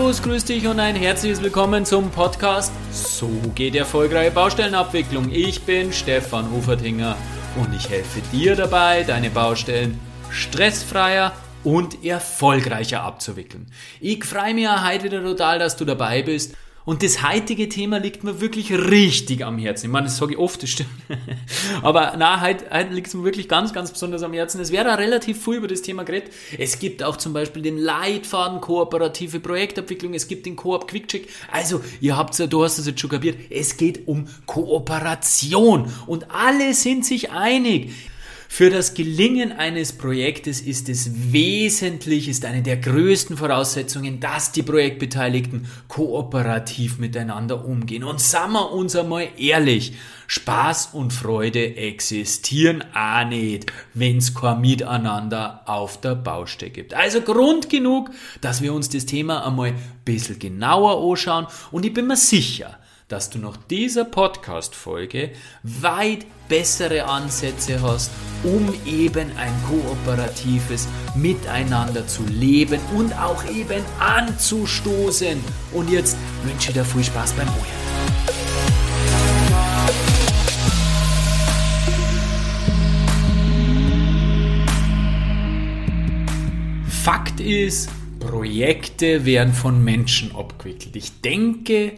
Servus, grüß dich und ein herzliches Willkommen zum Podcast So geht erfolgreiche Baustellenabwicklung. Ich bin Stefan Ufertinger und ich helfe dir dabei, deine Baustellen stressfreier und erfolgreicher abzuwickeln. Ich freue mich heute wieder total, dass du dabei bist. Und das heutige Thema liegt mir wirklich richtig am Herzen. Ich meine, das sage ich oft, das stimmt. Aber na, heute, heute liegt es mir wirklich ganz, ganz besonders am Herzen. Es wäre relativ viel über das Thema geredet. Es gibt auch zum Beispiel den Leitfaden kooperative Projektabwicklung. Es gibt den Coop Quickcheck. Also, ihr habt du hast es jetzt schon kapiert. Es geht um Kooperation. Und alle sind sich einig. Für das Gelingen eines Projektes ist es wesentlich, ist eine der größten Voraussetzungen, dass die Projektbeteiligten kooperativ miteinander umgehen. Und sagen wir uns einmal ehrlich, Spaß und Freude existieren auch nicht, wenn's kein Miteinander auf der Baustelle gibt. Also Grund genug, dass wir uns das Thema einmal ein bisschen genauer anschauen und ich bin mir sicher, dass du nach dieser Podcast-Folge weit bessere Ansätze hast, um eben ein kooperatives Miteinander zu leben und auch eben anzustoßen. Und jetzt wünsche ich dir viel Spaß beim Ohren. Fakt ist, Projekte werden von Menschen abgewickelt. Ich denke,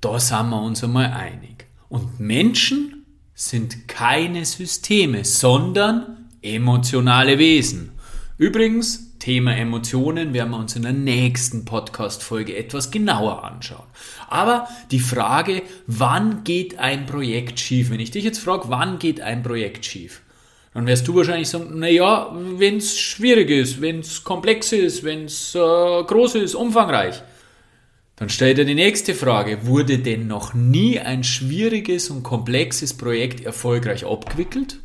da sind wir uns einmal einig. Und Menschen sind keine Systeme, sondern emotionale Wesen. Übrigens, Thema Emotionen werden wir uns in der nächsten Podcast-Folge etwas genauer anschauen. Aber die Frage, wann geht ein Projekt schief? Wenn ich dich jetzt frage, wann geht ein Projekt schief? Dann wirst du wahrscheinlich sagen, naja, wenn es schwierig ist, wenn es komplex ist, wenn es äh, groß ist, umfangreich. Dann stellt er die nächste Frage. Wurde denn noch nie ein schwieriges und komplexes Projekt erfolgreich abgewickelt?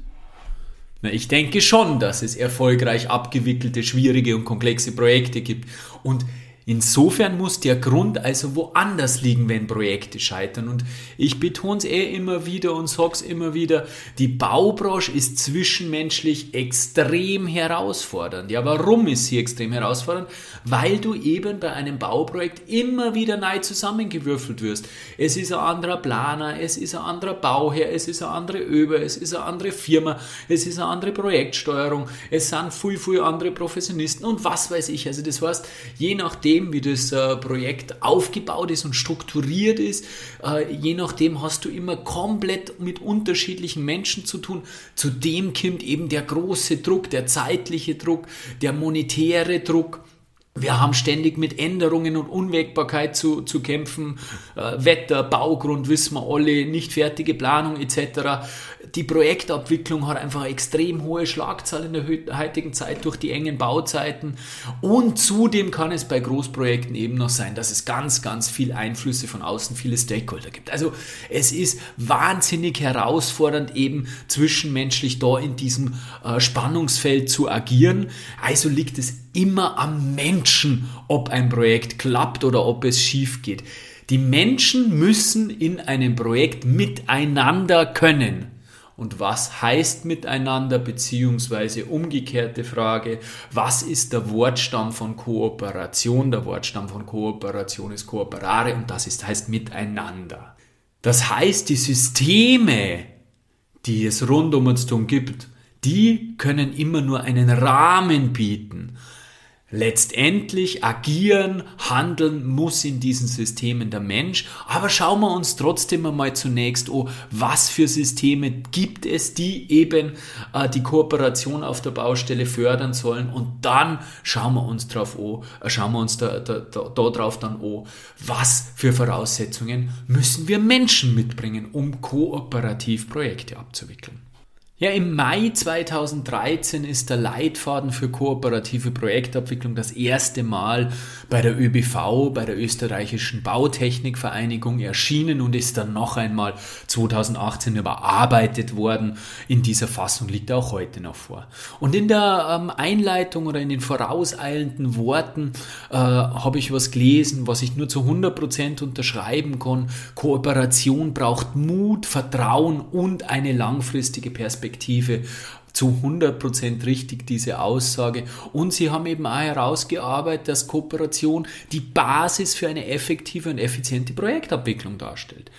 Na, ich denke schon, dass es erfolgreich abgewickelte, schwierige und komplexe Projekte gibt. Und Insofern muss der Grund also woanders liegen, wenn Projekte scheitern. Und ich betone es eh immer wieder und sage es immer wieder, die Baubranche ist zwischenmenschlich extrem herausfordernd. Ja, warum ist sie extrem herausfordernd? Weil du eben bei einem Bauprojekt immer wieder neu zusammengewürfelt wirst. Es ist ein anderer Planer, es ist ein anderer Bauherr, es ist eine andere Öber, es ist eine andere Firma, es ist eine andere Projektsteuerung, es sind viel, viel andere Professionisten und was weiß ich. Also das heißt, je nachdem, nachdem, wie das äh, Projekt aufgebaut ist und strukturiert ist, äh, je nachdem hast du immer komplett mit unterschiedlichen Menschen zu tun. Zudem kommt eben der große Druck, der zeitliche Druck, der monetäre Druck. Wir haben ständig mit Änderungen und Unwägbarkeit zu, zu kämpfen. Äh, Wetter, Baugrund, wissen wir alle, nicht fertige Planung etc die Projektabwicklung hat einfach extrem hohe Schlagzahl in der heutigen Zeit durch die engen Bauzeiten. Und zudem kann es bei Großprojekten eben noch sein, dass es ganz, ganz viel Einflüsse von außen, viele Stakeholder gibt. Also es ist wahnsinnig herausfordernd, eben zwischenmenschlich da in diesem äh, Spannungsfeld zu agieren. Also liegt es immer am Menschen, ob ein Projekt klappt oder ob es schief geht. Die Menschen müssen in einem Projekt miteinander können und was heißt miteinander, beziehungsweise umgekehrte Frage, was ist der Wortstamm von Kooperation? Der Wortstamm von Kooperation ist Kooperare und das ist, heißt miteinander. Das heißt, die Systeme, die es rund um uns herum gibt, die können immer nur einen Rahmen bieten Letztendlich agieren, handeln muss in diesen Systemen der Mensch. Aber schauen wir uns trotzdem einmal zunächst an, was für Systeme gibt es, die eben äh, die Kooperation auf der Baustelle fördern sollen. Und dann schauen wir uns drauf äh, schauen wir uns da, da, da, da drauf dann an, was für Voraussetzungen müssen wir Menschen mitbringen, um kooperativ Projekte abzuwickeln. Ja, im Mai 2013 ist der Leitfaden für kooperative Projektabwicklung das erste Mal bei der ÖBV, bei der österreichischen Bautechnikvereinigung erschienen und ist dann noch einmal 2018 überarbeitet worden. In dieser Fassung liegt er auch heute noch vor. Und in der ähm, Einleitung oder in den vorauseilenden Worten äh, habe ich was gelesen, was ich nur zu 100% unterschreiben kann. Kooperation braucht Mut, Vertrauen und eine langfristige Perspektive. Perspektive zu 100% richtig, diese Aussage. Und sie haben eben auch herausgearbeitet, dass Kooperation die Basis für eine effektive und effiziente Projektabwicklung darstellt.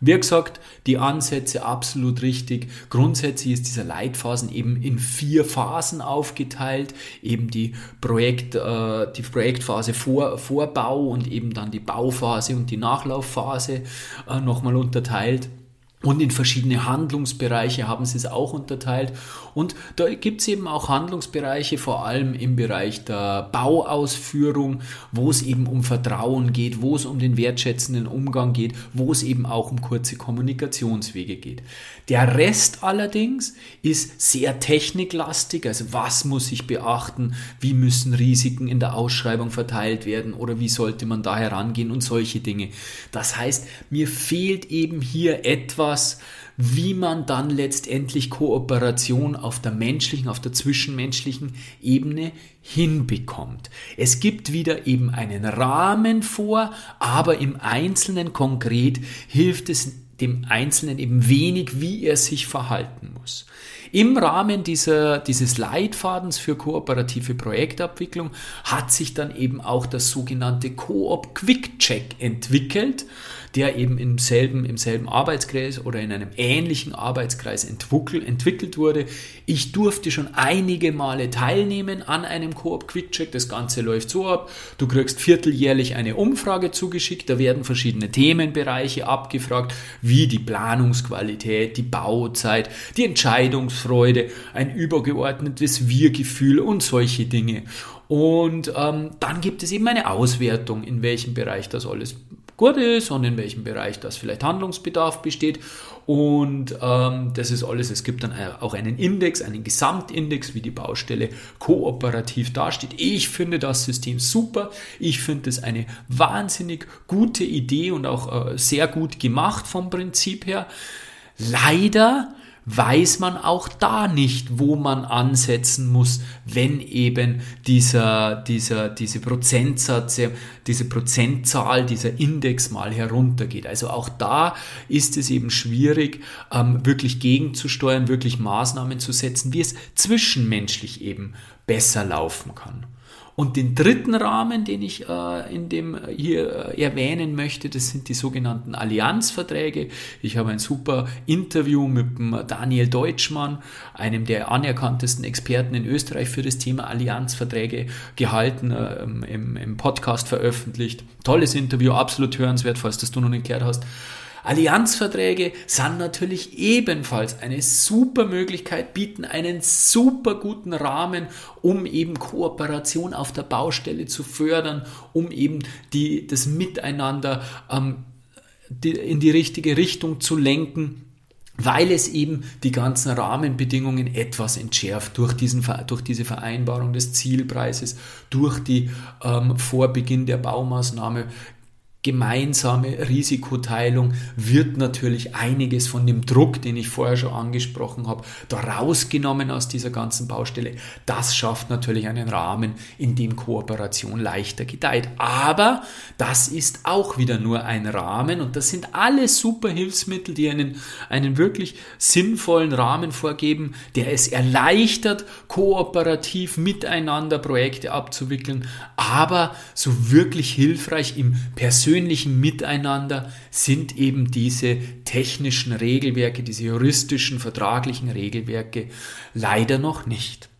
Wie gesagt, die Ansätze absolut richtig. Grundsätzlich ist dieser Leitphasen eben in vier Phasen aufgeteilt. Eben die Projekt, äh, die Projektphase vor, Vorbau und eben dann die Bauphase und die Nachlaufphase äh, nochmal unterteilt. Und in verschiedene Handlungsbereiche haben sie es auch unterteilt. Und da gibt es eben auch Handlungsbereiche, vor allem im Bereich der Bauausführung, wo es eben um Vertrauen geht, wo es um den wertschätzenden Umgang geht, wo es eben auch um kurze Kommunikationswege geht. Der Rest allerdings ist sehr techniklastig, also was muss ich beachten, wie müssen Risiken in der Ausschreibung verteilt werden oder wie sollte man da herangehen und solche Dinge. Das heißt, mir fehlt eben hier etwas, etwas, wie man dann letztendlich Kooperation auf der menschlichen, auf der zwischenmenschlichen Ebene hinbekommt. Es gibt wieder eben einen Rahmen vor, aber im Einzelnen konkret hilft es dem Einzelnen eben wenig, wie er sich verhalten muss. Im Rahmen dieser, dieses Leitfadens für kooperative Projektabwicklung hat sich dann eben auch das sogenannte Coop Quick Check entwickelt der eben im selben, im selben Arbeitskreis oder in einem ähnlichen Arbeitskreis entwickelt, entwickelt wurde. Ich durfte schon einige Male teilnehmen an einem Coop Quick Check. Das Ganze läuft so ab. Du kriegst vierteljährlich eine Umfrage zugeschickt. Da werden verschiedene Themenbereiche abgefragt, wie die Planungsqualität, die Bauzeit, die Entscheidungsfreude, ein übergeordnetes Wir-Gefühl und solche Dinge. Und ähm, dann gibt es eben eine Auswertung, in welchem Bereich das alles gut ist und in welchem Bereich das vielleicht Handlungsbedarf besteht. Und ähm, das ist alles. Es gibt dann auch einen Index, einen Gesamtindex, wie die Baustelle kooperativ dasteht. Ich finde das System super. Ich finde es eine wahnsinnig gute Idee und auch äh, sehr gut gemacht vom Prinzip her. Leider weiß man auch da nicht, wo man ansetzen muss, wenn eben dieser, dieser, diese Prozentsatz, diese Prozentzahl, dieser Index mal heruntergeht. Also auch da ist es eben schwierig, ähm, wirklich gegenzusteuern, wirklich Maßnahmen zu setzen, wie es zwischenmenschlich eben besser laufen kann. Und den dritten Rahmen, den ich äh, in dem hier äh, erwähnen möchte, das sind die sogenannten Allianzverträge. Ich habe ein super Interview mit dem Daniel Deutschmann, einem der anerkanntesten Experten in Österreich für das Thema Allianzverträge gehalten, äh, im, im Podcast veröffentlicht. Tolles Interview, absolut hörenswert, falls das du noch nicht gehört hast. Allianzverträge sind natürlich ebenfalls eine super Möglichkeit, bieten einen super guten Rahmen, um eben Kooperation auf der Baustelle zu fördern, um eben die, das Miteinander ähm, die, in die richtige Richtung zu lenken weil es eben die ganzen Rahmenbedingungen etwas entschärft durch, diesen, durch diese Vereinbarung des Zielpreises, durch die ähm, Vorbeginn der Baumaßnahme gemeinsame Risikoteilung wird natürlich einiges von dem Druck, den ich vorher schon angesprochen habe, da rausgenommen aus dieser ganzen Baustelle. Das schafft natürlich einen Rahmen, in dem Kooperation leichter gedeiht. Aber das ist auch wieder nur ein Rahmen und das sind alles super Hilfsmittel, die einen, einen wirklich sinnvollen Rahmen vorgeben, der es erleichtert, kooperativ miteinander Projekte abzuwickeln, aber so wirklich hilfreich im persönlichen persönlichen Miteinander sind eben diese technischen Regelwerke, diese juristischen, vertraglichen Regelwerke leider noch nicht.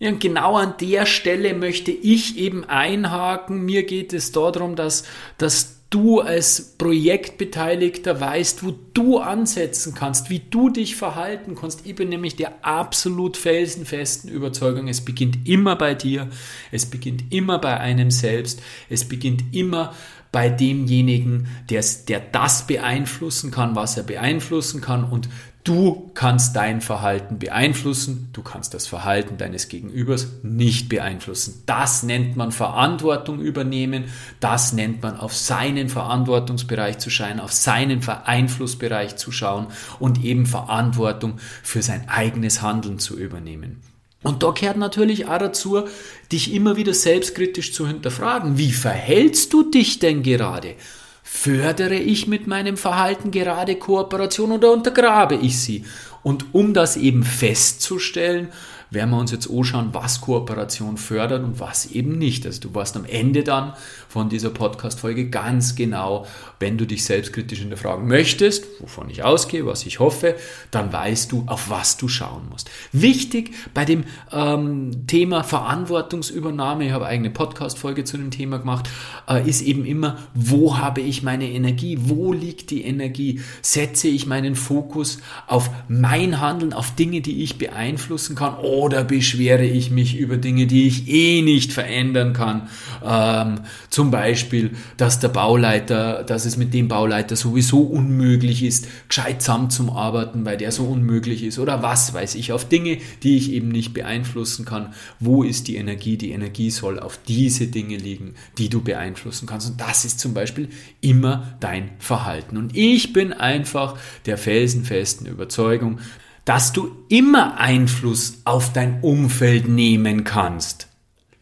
Und genau an der Stelle möchte ich eben einhaken. Mir geht es darum, dass, dass du als Projektbeteiligter weißt, wo du ansetzen kannst, wie du dich verhalten kannst. Ich bin nämlich der absolut felsenfesten Überzeugung, es beginnt immer bei dir, es beginnt immer bei einem selbst, es beginnt immer bei demjenigen, der, der das beeinflussen kann, was er beeinflussen kann und Du kannst dein Verhalten beeinflussen, du kannst das Verhalten deines Gegenübers nicht beeinflussen. Das nennt man Verantwortung übernehmen, das nennt man auf seinen Verantwortungsbereich zu schauen, auf seinen Einflussbereich zu schauen und eben Verantwortung für sein eigenes Handeln zu übernehmen. Und da gehört natürlich auch dazu, dich immer wieder selbstkritisch zu hinterfragen. Wie verhältst du dich denn gerade? Fördere ich mit meinem Verhalten gerade Kooperation oder untergrabe ich sie? Und um das eben festzustellen, werden wir uns jetzt anschauen, was Kooperation fördert und was eben nicht. Also du warst am Ende dann von dieser Podcast-Folge ganz genau, wenn du dich selbstkritisch hinterfragen möchtest, wovon ich ausgehe, was ich hoffe, dann weißt du, auf was du schauen musst. Wichtig bei dem ähm, Thema Verantwortungsübernahme, ich habe eigene Podcast-Folge zu dem Thema gemacht, äh, ist eben immer, wo habe ich meine Energie, wo liegt die Energie, setze ich meinen Fokus auf mein Handeln, auf Dinge, die ich beeinflussen kann, oder beschwere ich mich über Dinge, die ich eh nicht verändern kann. Ähm, zum Beispiel, dass der Bauleiter, dass es mit dem Bauleiter sowieso unmöglich ist, gescheit zum Arbeiten, weil der so unmöglich ist. Oder was weiß ich, auf Dinge, die ich eben nicht beeinflussen kann. Wo ist die Energie? Die Energie soll auf diese Dinge liegen, die du beeinflussen kannst. Und das ist zum Beispiel immer dein Verhalten. Und ich bin einfach der felsenfesten Überzeugung, dass du immer Einfluss auf dein Umfeld nehmen kannst.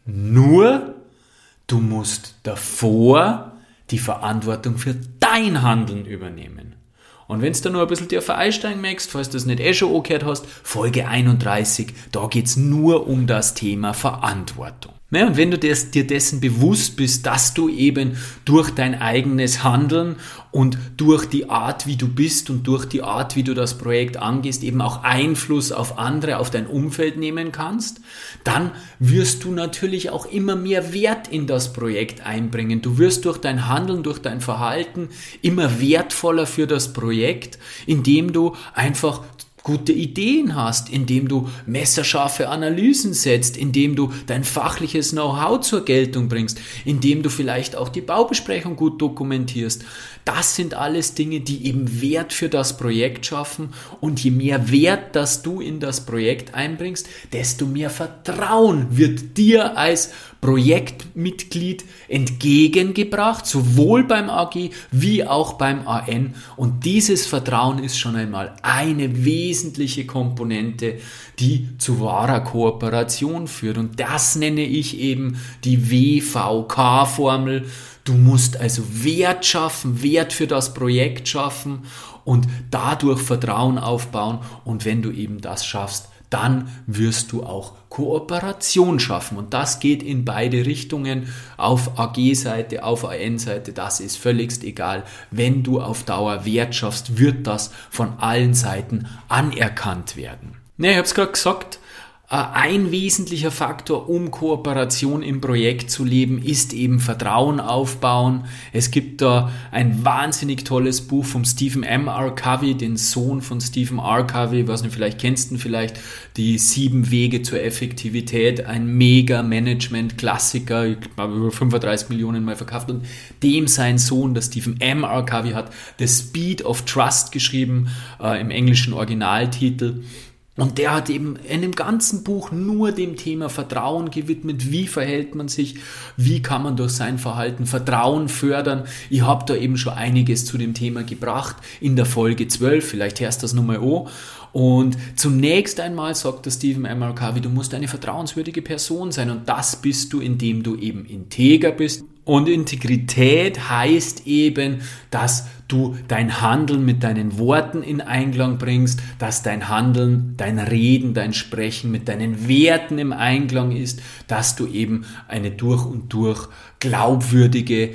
Nur du musst davor die Verantwortung für dein Handeln übernehmen. Und wenn du nur ein bisschen tiefer einsteigen möchtest, falls du das nicht eh schon angehört hast, Folge 31, da geht's nur um das Thema Verantwortung. Ja, und wenn du des, dir dessen bewusst bist, dass du eben durch dein eigenes Handeln und durch die Art, wie du bist und durch die Art, wie du das Projekt angehst, eben auch Einfluss auf andere, auf dein Umfeld nehmen kannst, dann wirst du natürlich auch immer mehr Wert in das Projekt einbringen. Du wirst durch dein Handeln, durch dein Verhalten immer wertvoller für das Projekt, indem du einfach gute Ideen hast, indem du messerscharfe Analysen setzt, indem du dein fachliches Know-how zur Geltung bringst, indem du vielleicht auch die Baubesprechung gut dokumentierst. Das sind alles Dinge, die eben Wert für das Projekt schaffen und je mehr Wert, das du in das Projekt einbringst, desto mehr Vertrauen wird dir als Projektmitglied entgegengebracht, sowohl beim AG wie auch beim AN. Und dieses Vertrauen ist schon einmal eine wesentliche Komponente, die zu wahrer Kooperation führt. Und das nenne ich eben die WVK-Formel. Du musst also Wert schaffen, Wert für das Projekt schaffen und dadurch Vertrauen aufbauen. Und wenn du eben das schaffst, dann wirst du auch Kooperation schaffen. Und das geht in beide Richtungen, auf AG-Seite, auf AN-Seite, das ist völligst egal. Wenn du auf Dauer Wert schaffst, wird das von allen Seiten anerkannt werden. Ne, ich habe es gerade gesagt, ein wesentlicher Faktor, um Kooperation im Projekt zu leben, ist eben Vertrauen aufbauen. Es gibt da ein wahnsinnig tolles Buch vom Stephen M. R. Covey, den Sohn von Stephen R. Covey, was du vielleicht kennst du vielleicht, die sieben Wege zur Effektivität, ein mega Management-Klassiker, ich glaube über 35 Millionen Mal verkauft und dem sein Sohn, der Stephen M. R. Covey hat The Speed of Trust geschrieben, äh, im englischen Originaltitel. Und der hat eben in dem ganzen Buch nur dem Thema Vertrauen gewidmet. Wie verhält man sich? Wie kann man durch sein Verhalten Vertrauen fördern? Ich habe da eben schon einiges zu dem Thema gebracht in der Folge 12. Vielleicht hörst du das nochmal an. Und zunächst einmal sagt der Stephen M. Covey, du musst eine vertrauenswürdige Person sein. Und das bist du, indem du eben integer bist. Und Integrität heißt eben, dass du dein Handeln mit deinen Worten in Einklang bringst, dass dein Handeln, dein Reden, dein Sprechen mit deinen Werten im Einklang ist, dass du eben eine durch und durch glaubwürdige,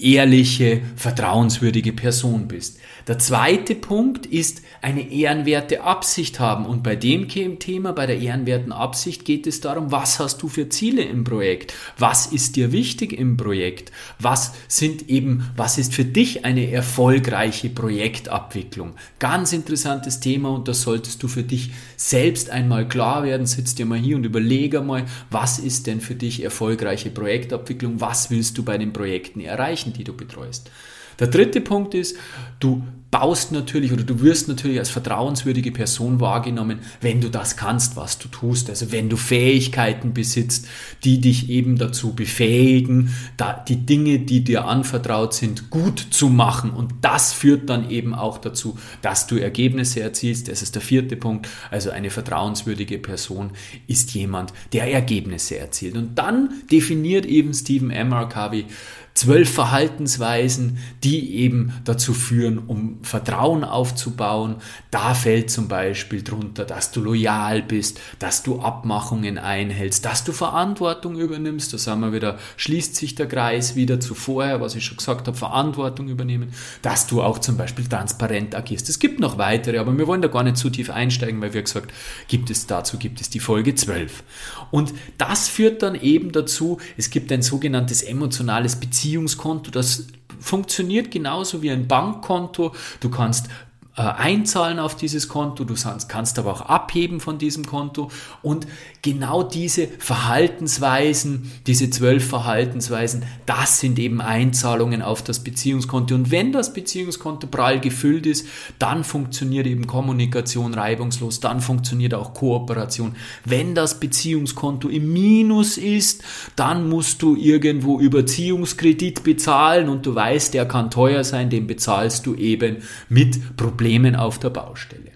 ehrliche, vertrauenswürdige Person bist. Der zweite Punkt ist eine ehrenwerte Absicht haben. Und bei dem Thema, bei der ehrenwerten Absicht, geht es darum, was hast du für Ziele im Projekt? Was ist dir wichtig im Projekt? Was sind eben, was ist für dich eine erfolgreiche Projektabwicklung? Ganz interessantes Thema und das solltest du für dich selbst einmal klar werden. Sitz dir mal hier und überlege mal, was ist denn für dich erfolgreiche Projektabwicklung? Was willst du bei den Projekten erreichen, die du betreust? Der dritte Punkt ist, du baust natürlich oder du wirst natürlich als vertrauenswürdige Person wahrgenommen, wenn du das kannst, was du tust. Also wenn du Fähigkeiten besitzt, die dich eben dazu befähigen, da die Dinge, die dir anvertraut sind, gut zu machen. Und das führt dann eben auch dazu, dass du Ergebnisse erzielst. Das ist der vierte Punkt. Also eine vertrauenswürdige Person ist jemand, der Ergebnisse erzielt. Und dann definiert eben Stephen M. R. Zwölf Verhaltensweisen, die eben dazu führen, um Vertrauen aufzubauen. Da fällt zum Beispiel drunter, dass du loyal bist, dass du Abmachungen einhältst, dass du Verantwortung übernimmst. Da sagen wir wieder, schließt sich der Kreis wieder zu vorher, was ich schon gesagt habe, Verantwortung übernehmen, dass du auch zum Beispiel transparent agierst. Es gibt noch weitere, aber wir wollen da gar nicht zu tief einsteigen, weil wir gesagt, gibt es dazu, gibt es die Folge 12. Und das führt dann eben dazu, es gibt ein sogenanntes emotionales Beziehungskonto, das funktioniert genauso wie ein Bankkonto. Du kannst äh, einzahlen auf dieses Konto, du kannst aber auch abheben von diesem Konto. Und genau diese Verhaltensweisen, diese zwölf Verhaltensweisen, das sind eben Einzahlungen auf das Beziehungskonto. Und wenn das Beziehungskonto prall gefüllt ist, dann funktioniert eben Kommunikation reibungslos, dann funktioniert auch Kooperation. Wenn das Beziehungskonto im Minus ist, dann musst du irgendwo Überziehungskredit bezahlen und du weißt, der kann teuer sein, den bezahlst du eben mit Problemen Problemen auf der Baustelle.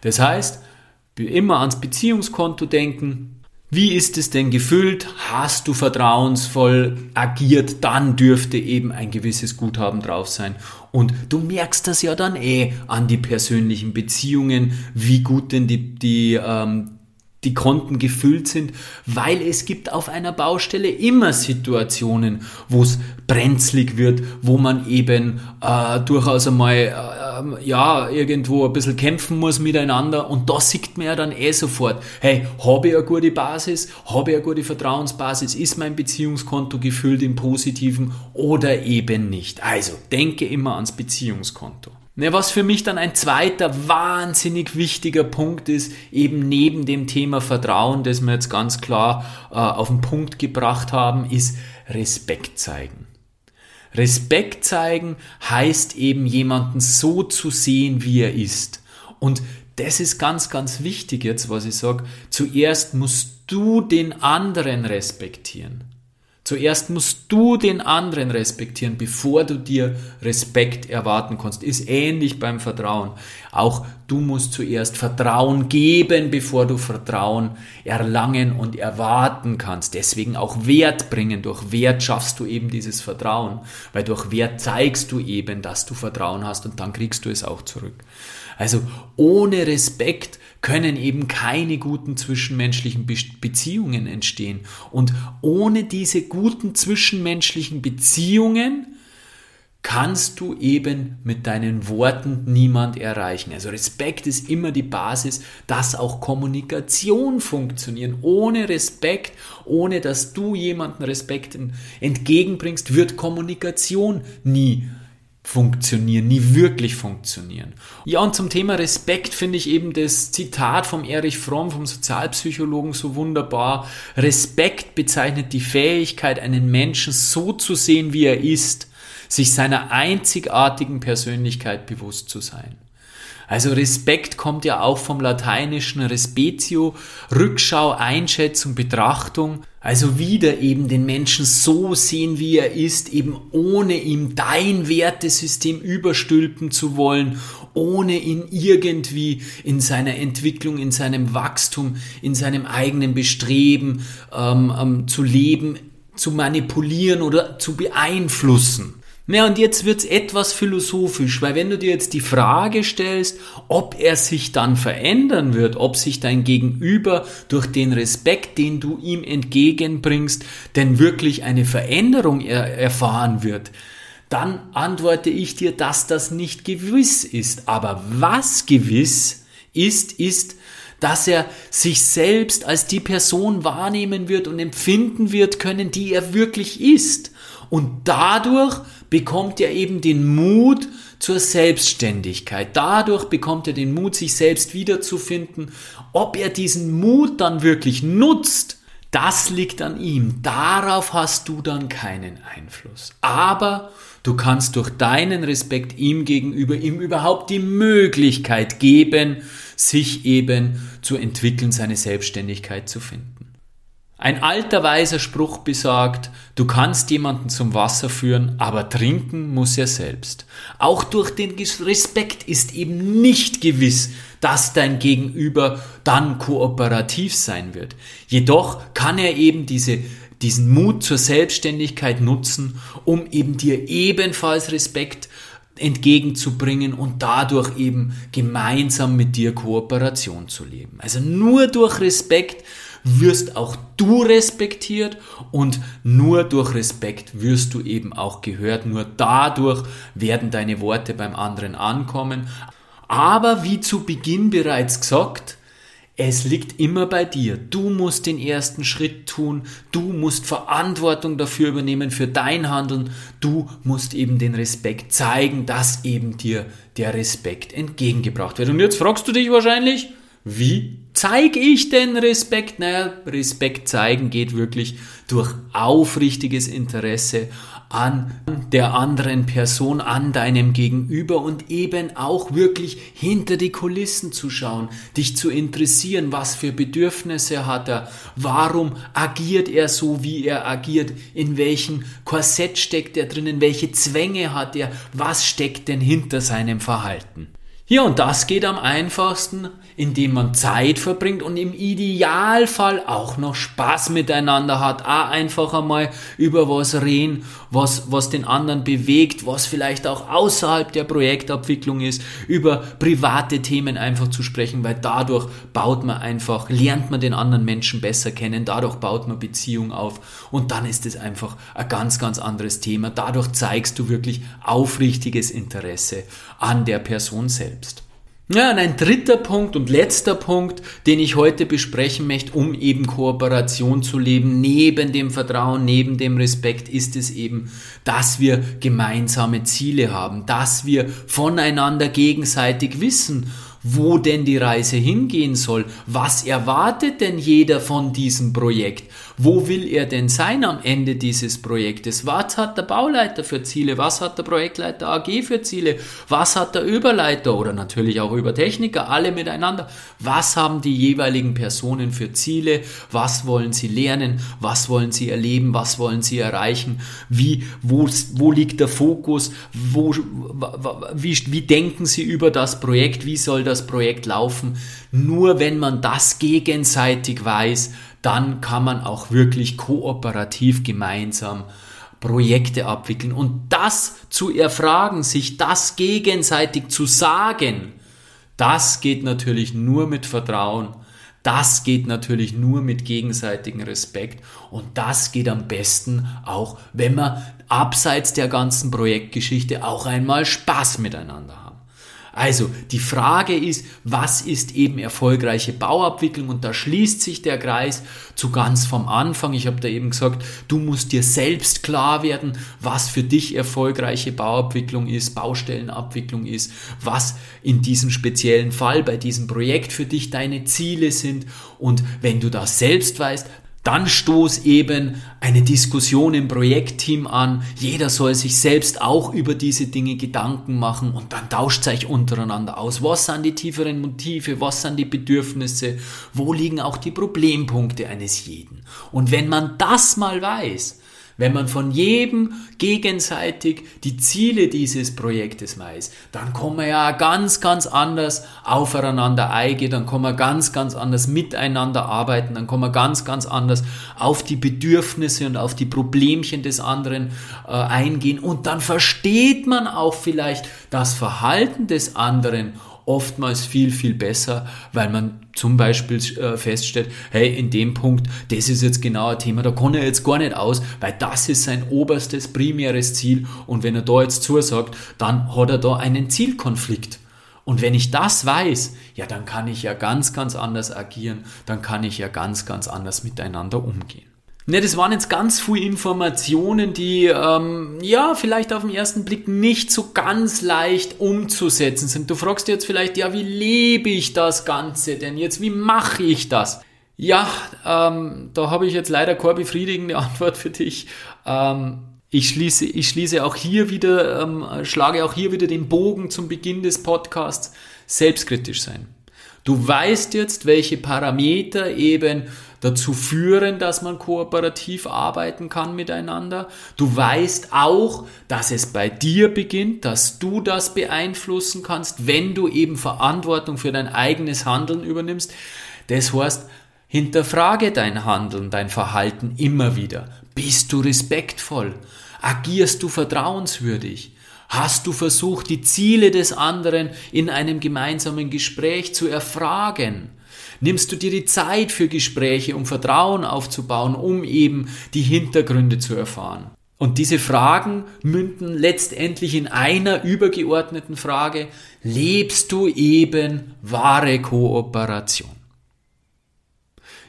Das heißt, immer ans Beziehungskonto denken. Wie ist es denn gefüllt? Hast du vertrauensvoll agiert? Dann dürfte eben ein gewisses Guthaben drauf sein. Und du merkst das ja dann eh an die persönlichen Beziehungen, wie gut denn die, die, ähm, die Konten gefüllt sind, weil es gibt auf einer Baustelle immer Situationen, wo es brenzlig wird, wo man eben äh, durchaus einmal äh, ja irgendwo ein bisschen kämpfen muss miteinander und da sieht man ja dann eh sofort, hey, habe ich eine gute Basis, habe ich eine gute Vertrauensbasis, ist mein Beziehungskonto gefüllt im Positiven oder eben nicht. Also denke immer ans Beziehungskonto. Ne, was für mich dann ein zweiter wahnsinnig wichtiger Punkt ist, eben neben dem Thema Vertrauen, das wir jetzt ganz klar äh, auf den Punkt gebracht haben, ist Respekt zeigen. Respekt zeigen heißt eben jemanden so zu sehen, wie er ist. Und das ist ganz, ganz wichtig jetzt, was ich sage. Zuerst musst du den anderen respektieren. Zuerst musst du den anderen respektieren, bevor du dir Respekt erwarten kannst. Ist ähnlich beim Vertrauen. Auch du musst zuerst Vertrauen geben, bevor du Vertrauen erlangen und erwarten kannst. Deswegen auch Wert bringen. Durch Wert schaffst du eben dieses Vertrauen, weil durch Wert zeigst du eben, dass du Vertrauen hast und dann kriegst du es auch zurück. Also ohne Respekt können eben keine guten zwischenmenschlichen Beziehungen entstehen. Und ohne diese guten zwischenmenschlichen Beziehungen kannst du eben mit deinen Worten niemand erreichen. Also Respekt ist immer die Basis, dass auch Kommunikation funktioniert. Ohne Respekt, ohne dass du jemanden Respekt entgegenbringst, wird Kommunikation nie funktionieren, nie wirklich funktionieren. Ja, und zum Thema Respekt finde ich eben das Zitat vom Erich Fromm, vom Sozialpsychologen, so wunderbar. Respekt bezeichnet die Fähigkeit, einen Menschen so zu sehen, wie er ist, sich seiner einzigartigen Persönlichkeit bewusst zu sein. Also Respekt kommt ja auch vom lateinischen Respetio, Rückschau, Einschätzung, Betrachtung. Also wieder eben den Menschen so sehen, wie er ist, eben ohne ihm dein Wertesystem überstülpen zu wollen, ohne ihn irgendwie in seiner Entwicklung, in seinem Wachstum, in seinem eigenen Bestreben ähm, ähm, zu leben, zu manipulieren oder zu beeinflussen. Ja, und jetzt wird's etwas philosophisch, weil wenn du dir jetzt die Frage stellst, ob er sich dann verändern wird, ob sich dein Gegenüber durch den Respekt, den du ihm entgegenbringst, denn wirklich eine Veränderung er erfahren wird, dann antworte ich dir, dass das nicht gewiss ist. Aber was gewiss ist, ist, dass er sich selbst als die Person wahrnehmen wird und empfinden wird können, die er wirklich ist. Und dadurch bekommt er eben den Mut zur Selbstständigkeit. Dadurch bekommt er den Mut, sich selbst wiederzufinden. Ob er diesen Mut dann wirklich nutzt, das liegt an ihm. Darauf hast du dann keinen Einfluss. Aber du kannst durch deinen Respekt ihm gegenüber ihm überhaupt die Möglichkeit geben, sich eben zu entwickeln, seine Selbstständigkeit zu finden. Ein alter weiser Spruch besagt, du kannst jemanden zum Wasser führen, aber trinken muss er selbst. Auch durch den Respekt ist eben nicht gewiss, dass dein Gegenüber dann kooperativ sein wird. Jedoch kann er eben diese diesen Mut zur Selbstständigkeit nutzen, um eben dir ebenfalls Respekt entgegenzubringen und dadurch eben gemeinsam mit dir Kooperation zu leben. Also nur durch Respekt wirst auch du respektiert und nur durch Respekt wirst du eben auch gehört. Nur dadurch werden deine Worte beim anderen ankommen. Aber wie zu Beginn bereits gesagt, es liegt immer bei dir. Du musst den ersten Schritt tun. Du musst Verantwortung dafür übernehmen, für dein Handeln. Du musst eben den Respekt zeigen, dass eben dir der Respekt entgegengebracht wird. Und jetzt fragst du dich wahrscheinlich, wie zeige ich denn Respekt? Naja, Respekt zeigen geht wirklich durch aufrichtiges Interesse an der anderen Person, an deinem Gegenüber und eben auch wirklich hinter die Kulissen zu schauen, dich zu interessieren, was für Bedürfnisse hat er, warum agiert er so, wie er agiert, in welchem Korsett steckt er drinnen, welche Zwänge hat er, was steckt denn hinter seinem Verhalten. Ja, und das geht am einfachsten, indem man Zeit verbringt und im Idealfall auch noch Spaß miteinander hat. Auch einfach einmal über was reden, was, was den anderen bewegt, was vielleicht auch außerhalb der Projektabwicklung ist, über private Themen einfach zu sprechen, weil dadurch baut man einfach, lernt man den anderen Menschen besser kennen, dadurch baut man Beziehung auf und dann ist es einfach ein ganz, ganz anderes Thema. Dadurch zeigst du wirklich aufrichtiges Interesse an der Person selbst. Ja, und ein dritter Punkt und letzter Punkt, den ich heute besprechen möchte, um eben Kooperation zu leben, neben dem Vertrauen, neben dem Respekt, ist es eben, dass wir gemeinsame Ziele haben, dass wir voneinander gegenseitig wissen wo denn die Reise hingehen soll. Was erwartet denn jeder von diesem Projekt? Wo will er denn sein am Ende dieses Projektes? Was hat der Bauleiter für Ziele? Was hat der Projektleiter AG für Ziele? Was hat der Überleiter oder natürlich auch Übertechniker? Alle miteinander. Was haben die jeweiligen Personen für Ziele? Was wollen sie lernen? Was wollen sie erleben? Was wollen sie erreichen? Wie, wo, wo liegt der Fokus? Wo, wie, wie denken sie über das Projekt? Wie soll das Projekt laufen? Nur wenn man das gegenseitig weiß, dann kann man auch wirklich kooperativ gemeinsam Projekte abwickeln. Und das zu erfragen, sich das gegenseitig zu sagen, das geht natürlich nur mit Vertrauen. Das geht natürlich nur mit gegenseitigem Respekt und das geht am besten auch, wenn man abseits der ganzen Projektgeschichte auch einmal Spaß miteinander hat. Also die Frage ist, was ist eben erfolgreiche Bauabwicklung? Und da schließt sich der Kreis zu ganz vom Anfang. Ich habe da eben gesagt, du musst dir selbst klar werden, was für dich erfolgreiche Bauabwicklung ist, Baustellenabwicklung ist, was in diesem speziellen Fall bei diesem Projekt für dich deine Ziele sind. Und wenn du das selbst weißt, dann stoß eben eine Diskussion im Projektteam an. Jeder soll sich selbst auch über diese Dinge Gedanken machen und dann tauscht sich untereinander aus. Was sind die tieferen Motive? Was sind die Bedürfnisse? Wo liegen auch die Problempunkte eines jeden? Und wenn man das mal weiß, wenn man von jedem gegenseitig die Ziele dieses Projektes weiß, dann kann man ja ganz, ganz anders aufeinander eingehen, dann kann man ganz, ganz anders miteinander arbeiten, dann kann man ganz, ganz anders auf die Bedürfnisse und auf die Problemchen des anderen äh, eingehen. Und dann versteht man auch vielleicht das Verhalten des anderen oftmals viel, viel besser, weil man zum Beispiel äh, feststellt, hey, in dem Punkt, das ist jetzt genau ein Thema, da kann er jetzt gar nicht aus, weil das ist sein oberstes, primäres Ziel und wenn er da jetzt zusagt, dann hat er da einen Zielkonflikt. Und wenn ich das weiß, ja, dann kann ich ja ganz, ganz anders agieren, dann kann ich ja ganz, ganz anders miteinander umgehen. Ne, das waren jetzt ganz viele Informationen, die ähm, ja vielleicht auf den ersten Blick nicht so ganz leicht umzusetzen sind. Du fragst dir jetzt vielleicht, ja, wie lebe ich das Ganze denn jetzt? Wie mache ich das? Ja, ähm, da habe ich jetzt leider keine befriedigende Antwort für dich. Ähm, ich schließe, ich schließe auch hier wieder, ähm, schlage auch hier wieder den Bogen zum Beginn des Podcasts. Selbstkritisch sein. Du weißt jetzt, welche Parameter eben dazu führen, dass man kooperativ arbeiten kann miteinander. Du weißt auch, dass es bei dir beginnt, dass du das beeinflussen kannst, wenn du eben Verantwortung für dein eigenes Handeln übernimmst. Das heißt, Hinterfrage dein Handeln, dein Verhalten immer wieder. Bist du respektvoll? Agierst du vertrauenswürdig? Hast du versucht, die Ziele des anderen in einem gemeinsamen Gespräch zu erfragen? Nimmst du dir die Zeit für Gespräche, um Vertrauen aufzubauen, um eben die Hintergründe zu erfahren? Und diese Fragen münden letztendlich in einer übergeordneten Frage, lebst du eben wahre Kooperation?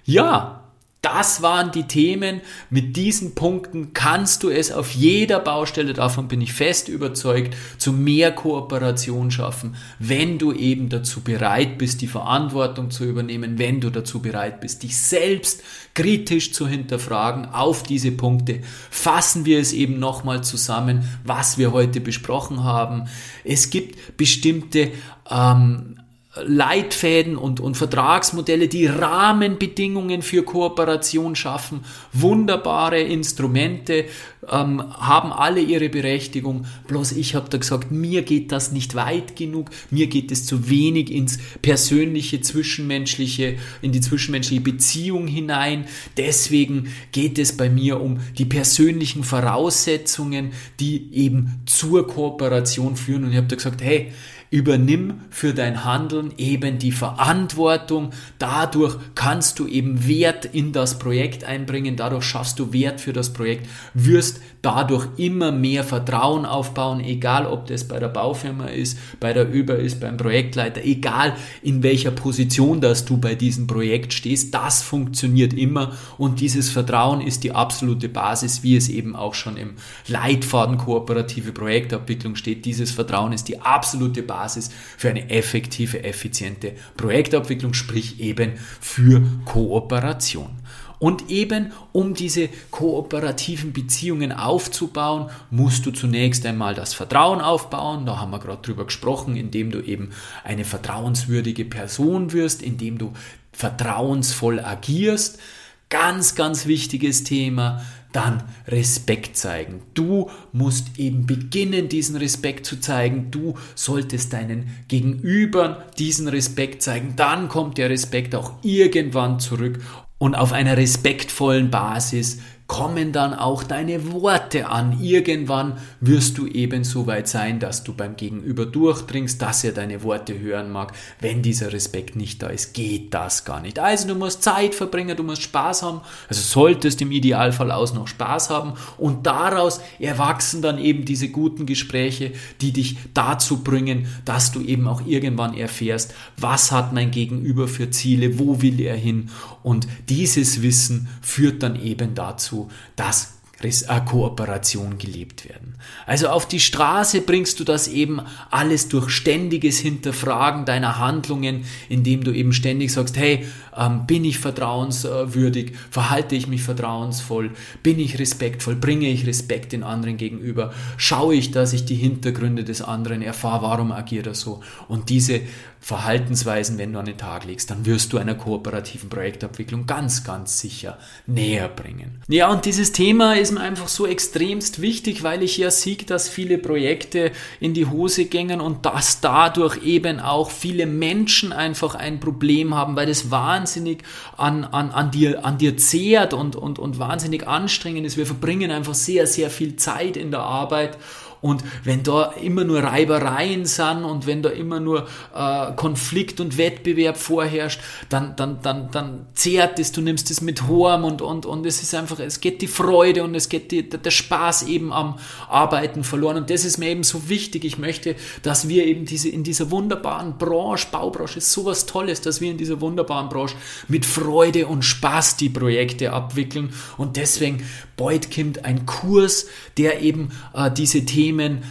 Ja, das waren die Themen. Mit diesen Punkten kannst du es auf jeder Baustelle, davon bin ich fest überzeugt, zu mehr Kooperation schaffen, wenn du eben dazu bereit bist, die Verantwortung zu übernehmen, wenn du dazu bereit bist, dich selbst kritisch zu hinterfragen. Auf diese Punkte fassen wir es eben nochmal zusammen, was wir heute besprochen haben. Es gibt bestimmte ähm, Leitfäden und, und Vertragsmodelle, die Rahmenbedingungen für Kooperation schaffen. Wunderbare Instrumente, ähm, haben alle ihre Berechtigung. Bloß ich habe da gesagt, mir geht das nicht weit genug, mir geht es zu wenig ins persönliche, zwischenmenschliche, in die zwischenmenschliche Beziehung hinein. Deswegen geht es bei mir um die persönlichen Voraussetzungen, die eben zur Kooperation führen. Und ich habe da gesagt, hey, Übernimm für dein Handeln eben die Verantwortung. Dadurch kannst du eben Wert in das Projekt einbringen. Dadurch schaffst du Wert für das Projekt. Wirst dadurch immer mehr Vertrauen aufbauen, egal ob das bei der Baufirma ist, bei der Über ist, beim Projektleiter, egal in welcher Position dass du bei diesem Projekt stehst. Das funktioniert immer und dieses Vertrauen ist die absolute Basis, wie es eben auch schon im Leitfaden kooperative Projektabwicklung steht. Dieses Vertrauen ist die absolute Basis Basis für eine effektive, effiziente Projektabwicklung, sprich eben für Kooperation. Und eben um diese kooperativen Beziehungen aufzubauen, musst du zunächst einmal das Vertrauen aufbauen. Da haben wir gerade drüber gesprochen, indem du eben eine vertrauenswürdige Person wirst, indem du vertrauensvoll agierst. Ganz, ganz wichtiges Thema. Dann Respekt zeigen. Du musst eben beginnen, diesen Respekt zu zeigen. Du solltest deinen Gegenübern diesen Respekt zeigen. Dann kommt der Respekt auch irgendwann zurück. Und auf einer respektvollen Basis kommen dann auch deine Worte an. Irgendwann wirst du eben so weit sein, dass du beim Gegenüber durchdringst, dass er deine Worte hören mag. Wenn dieser Respekt nicht da ist, geht das gar nicht. Also du musst Zeit verbringen, du musst Spaß haben. Also solltest im Idealfall aus noch Spaß haben und daraus erwachsen dann eben diese guten Gespräche, die dich dazu bringen, dass du eben auch irgendwann erfährst, was hat mein Gegenüber für Ziele, wo will er hin und dieses Wissen führt dann eben dazu, dass äh, Kooperation gelebt werden. Also auf die Straße bringst du das eben alles durch ständiges Hinterfragen deiner Handlungen, indem du eben ständig sagst, hey, ähm, bin ich vertrauenswürdig, verhalte ich mich vertrauensvoll, bin ich respektvoll, bringe ich Respekt den anderen gegenüber, schaue ich, dass ich die Hintergründe des anderen erfahre, warum agiert er so. Und diese Verhaltensweisen, wenn du an den Tag legst, dann wirst du einer kooperativen Projektabwicklung ganz, ganz sicher näher bringen. Ja, und dieses Thema ist mir einfach so extremst wichtig, weil ich ja sehe, dass viele Projekte in die Hose gängen und dass dadurch eben auch viele Menschen einfach ein Problem haben, weil das wahnsinnig an, an, an, dir, an dir zehrt und, und, und wahnsinnig anstrengend ist. Wir verbringen einfach sehr, sehr viel Zeit in der Arbeit und wenn da immer nur Reibereien sind und wenn da immer nur äh, Konflikt und Wettbewerb vorherrscht, dann, dann, dann, dann zehrt es, du nimmst es mit Horm und, und, und es ist einfach, es geht die Freude und es geht die, der Spaß eben am Arbeiten verloren. Und das ist mir eben so wichtig. Ich möchte, dass wir eben diese, in dieser wunderbaren Branche, Baubranche ist sowas Tolles, dass wir in dieser wunderbaren Branche mit Freude und Spaß die Projekte abwickeln. Und deswegen Beutkind ein Kurs, der eben äh, diese Themen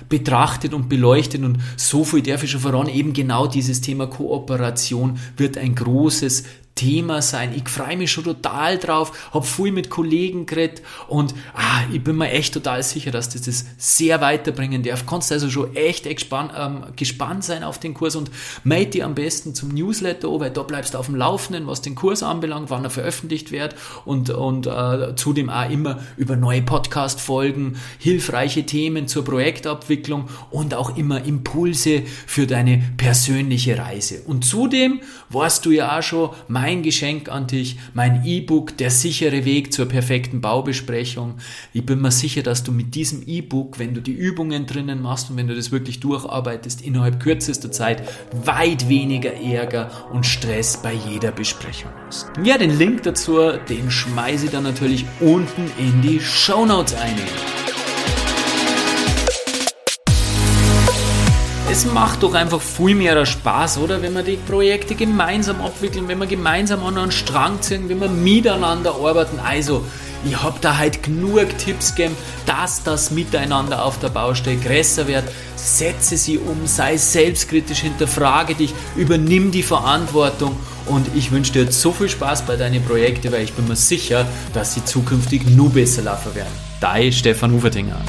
betrachtet und beleuchtet. Und so viel darf ich schon voran, eben genau dieses Thema Kooperation wird ein großes Thema sein. Ich freue mich schon total drauf, habe viel mit Kollegen geredet und ah, ich bin mir echt total sicher, dass das das sehr weiterbringen darf. Kannst also schon echt gespannt, ähm, gespannt sein auf den Kurs und melde dich am besten zum Newsletter, weil da bleibst du auf dem Laufenden, was den Kurs anbelangt, wann er veröffentlicht wird und, und äh, zudem auch immer über neue Podcast-Folgen, hilfreiche Themen zur Projektabwicklung und auch immer Impulse für deine persönliche Reise. Und zudem warst du ja auch schon mein mein Geschenk an dich, mein E-Book, der sichere Weg zur perfekten Baubesprechung. Ich bin mir sicher, dass du mit diesem E-Book, wenn du die Übungen drinnen machst und wenn du das wirklich durcharbeitest, innerhalb kürzester Zeit weit weniger Ärger und Stress bei jeder Besprechung hast. Ja, den Link dazu, den schmeiße ich dann natürlich unten in die Show Notes ein. Es macht doch einfach viel mehr Spaß, oder? Wenn wir die Projekte gemeinsam abwickeln, wenn wir gemeinsam an einen Strang ziehen, wenn wir miteinander arbeiten. Also, ich habe da halt genug Tipps gegeben, dass das Miteinander auf der Baustelle größer wird. Setze sie um, sei selbstkritisch, hinterfrage dich, übernimm die Verantwortung und ich wünsche dir jetzt so viel Spaß bei deinen Projekten, weil ich bin mir sicher, dass sie zukünftig nur besser laufen werden. Dein Stefan Ufertinger.